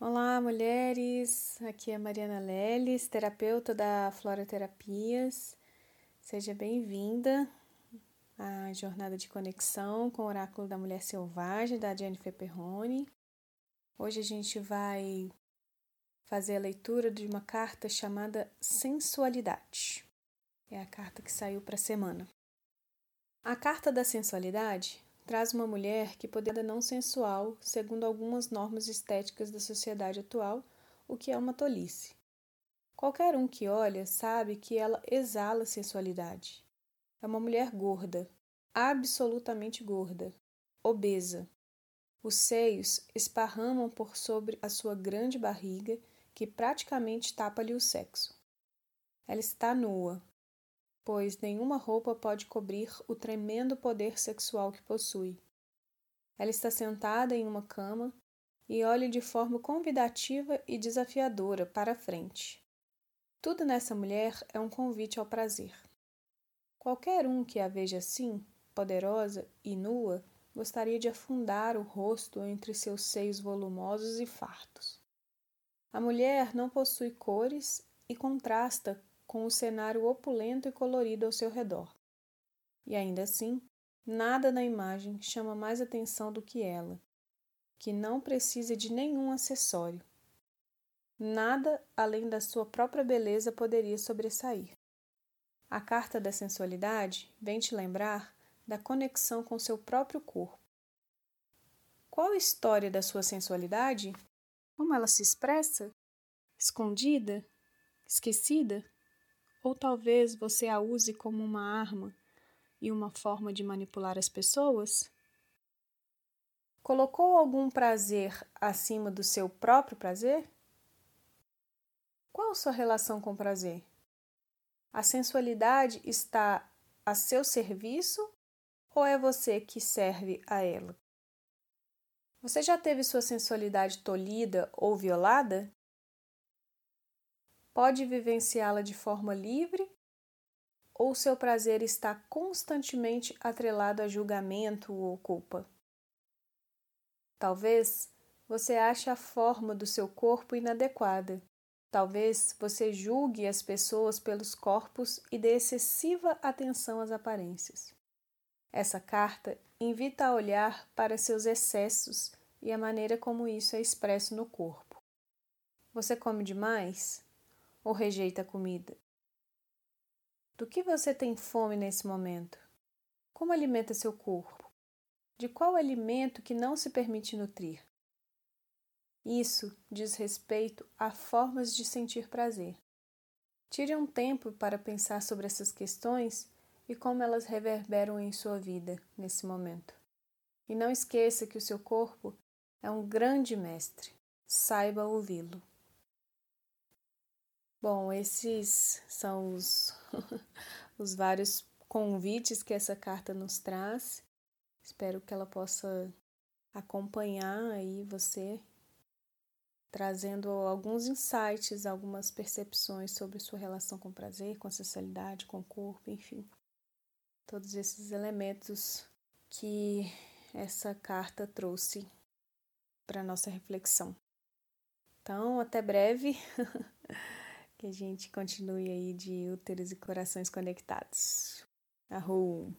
Olá, mulheres! Aqui é Mariana Leles, terapeuta da Flora Terapias. Seja bem-vinda à jornada de conexão com o Oráculo da Mulher Selvagem, da Jennifer Perrone. Hoje a gente vai fazer a leitura de uma carta chamada Sensualidade. É a carta que saiu para a semana. A carta da sensualidade traz uma mulher que poderia não sensual, segundo algumas normas estéticas da sociedade atual, o que é uma tolice. Qualquer um que olha sabe que ela exala sensualidade. É uma mulher gorda, absolutamente gorda, obesa. Os seios esparramam por sobre a sua grande barriga, que praticamente tapa-lhe o sexo. Ela está nua, pois nenhuma roupa pode cobrir o tremendo poder sexual que possui. Ela está sentada em uma cama e olha de forma convidativa e desafiadora para a frente. Tudo nessa mulher é um convite ao prazer. Qualquer um que a veja assim, poderosa e nua, gostaria de afundar o rosto entre seus seios volumosos e fartos. A mulher não possui cores e contrasta com o cenário opulento e colorido ao seu redor. E ainda assim, nada na imagem chama mais atenção do que ela, que não precisa de nenhum acessório. Nada além da sua própria beleza poderia sobressair. A carta da sensualidade vem te lembrar da conexão com seu próprio corpo. Qual a história da sua sensualidade? Como ela se expressa? Escondida? Esquecida? Ou talvez você a use como uma arma e uma forma de manipular as pessoas? Colocou algum prazer acima do seu próprio prazer? Qual sua relação com prazer? A sensualidade está a seu serviço ou é você que serve a ela? Você já teve sua sensualidade tolhida ou violada? Pode vivenciá-la de forma livre ou seu prazer está constantemente atrelado a julgamento ou culpa? Talvez você ache a forma do seu corpo inadequada. Talvez você julgue as pessoas pelos corpos e dê excessiva atenção às aparências. Essa carta invita a olhar para seus excessos e a maneira como isso é expresso no corpo. Você come demais? Ou rejeita a comida? Do que você tem fome nesse momento? Como alimenta seu corpo? De qual alimento que não se permite nutrir? Isso diz respeito a formas de sentir prazer. Tire um tempo para pensar sobre essas questões e como elas reverberam em sua vida nesse momento. E não esqueça que o seu corpo é um grande mestre. Saiba ouvi-lo. Bom, esses são os, os vários convites que essa carta nos traz. Espero que ela possa acompanhar aí você, trazendo alguns insights, algumas percepções sobre sua relação com o prazer, com a sensualidade, com o corpo, enfim. Todos esses elementos que essa carta trouxe para nossa reflexão. Então, até breve. Que a gente continue aí de úteros e corações conectados. Arru!